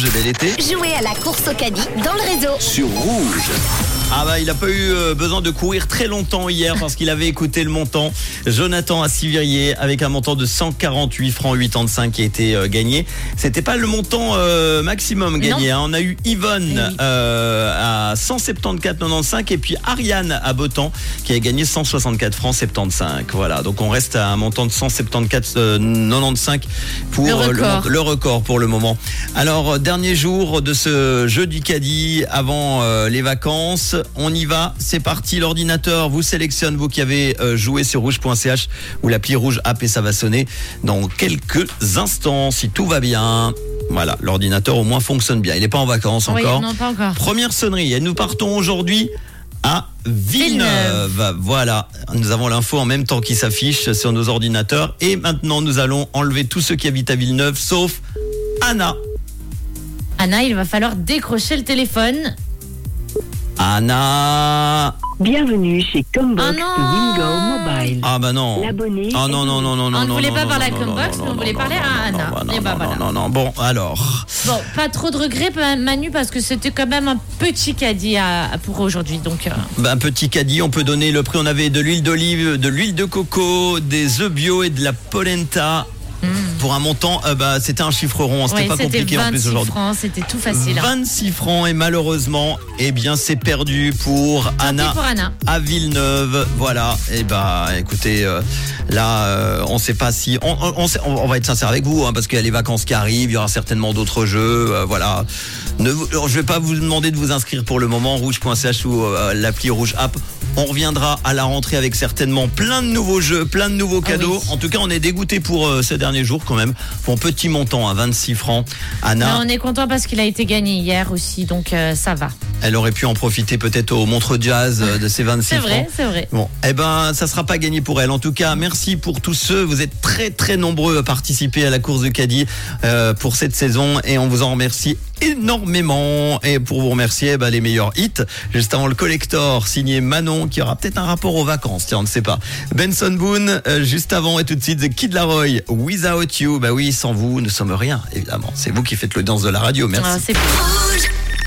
Rouge, bel été. Jouez à la course au caddie dans le réseau. Sur Rouge. Ah bah il a pas eu euh, besoin de courir très longtemps hier parce qu'il avait écouté le montant. Jonathan à Sivirier avec un montant de 148 francs 85 qui a été euh, gagné. C'était pas le montant euh, maximum gagné. hein. On a eu Yvonne Eh oui. euh, à 174,95 et puis Ariane à Botan qui a gagné 164 francs 75. Voilà, donc on reste à un montant de 174,95 pour Le record. le, le record pour le moment. Alors, dernier jour de ce jeu du caddie avant les vacances. On y va, c'est parti. L'ordinateur vous sélectionne, vous qui avez euh, joué sur rouge.ch ou l'appli rouge app et ça va sonner dans quelques instants si tout va bien. Voilà, l'ordinateur au moins fonctionne bien. Il n'est pas en vacances Oui, encore. non, pas encore. Première sonnerie et nous partons aujourd'hui à Villeneuve. Voilà, nous avons l'info en même temps qui s'affiche sur nos ordinateurs et maintenant nous allons enlever tous ceux qui habitent à Villeneuve sauf Anna. Anna, il va falloir décrocher le téléphone. Anna. Bienvenue chez Combox Ah de Wingo Mobile. Ah bah non. L'abonné. Ah non non non non non On ne non, voulait non, pas non, parler non, à non, Combox, on non, voulait non, parler non, à non, Anna. non, Et non, bah non, voilà. Non non bon alors. Bon, pas trop de regrets, Manu, parce que c'était quand même un petit caddie à- pour aujourd'hui. Donc, euh, Ben, petit caddie, on peut donner le prix. On avait de l'huile d'olive, de l'huile de coco, des œufs bio et de la polenta. Pour un montant, euh, bah, c'était un chiffre rond, hein, c'était ouais, pas compliqué en plus 26 aujourd'hui. francs, c'était tout facile. hein. 26 francs et malheureusement, eh bien, c'est perdu pour Anna. pour Anna. À Villeneuve, voilà. Et bah, écoutez, euh, là, euh, on sait pas si, on, on, on sait- on- on va être sincère avec vous, hein, parce qu'il y a les vacances qui arrivent, il y aura certainement d'autres jeux, euh, voilà. Ne, je vais pas vous demander de vous inscrire pour le moment, rouge.ch ou l'appli Rouge App. On reviendra à la rentrée avec certainement plein de nouveaux jeux, plein de nouveaux Ah cadeaux. oui. En tout cas, on est dégoûté pour euh, ces derniers jours même. Pour un petit montant à 26 francs. Anna. Mais on est content parce qu'il a été gagné hier aussi, donc euh, ça va. Elle aurait pu en profiter peut-être au montre jazz euh, de ces 26 C'est vrai, francs. c'est vrai. Bon, eh ben, ça sera pas gagné pour elle. En tout cas, merci pour tous ceux. Vous êtes très très nombreux à participer à la course de caddie euh, pour cette saison et on vous en remercie énormément. Et pour vous remercier, eh ben, les meilleurs hits. Juste avant le collector signé Manon qui aura peut-être un rapport aux vacances. Tiens, on ne sait pas. Benson Boone, euh, juste avant et tout de suite The Kid Laroi, Without You. Bah oui, sans vous, nous sommes rien, évidemment. C'est vous qui faites le danse de la radio. Merci. Ah.